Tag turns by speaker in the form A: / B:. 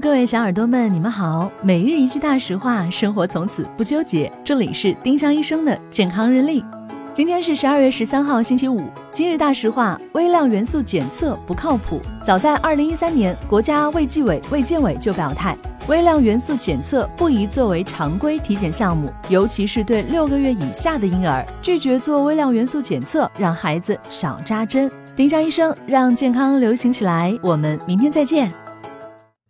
A: 各位小耳朵们，你们好。每日一句大实话，生活从此不纠结。这里是丁香医生的健康日历。今天是十二月十三号，星期五。今日大实话：微量元素检测不靠谱。早在二零一三年，国家卫计委、卫健委就表态，微量元素检测不宜作为常规体检项目，尤其是对六个月以下的婴儿，拒绝做微量元素检测，让孩子少扎针。丁香医生让健康流行起来。我们明天再见。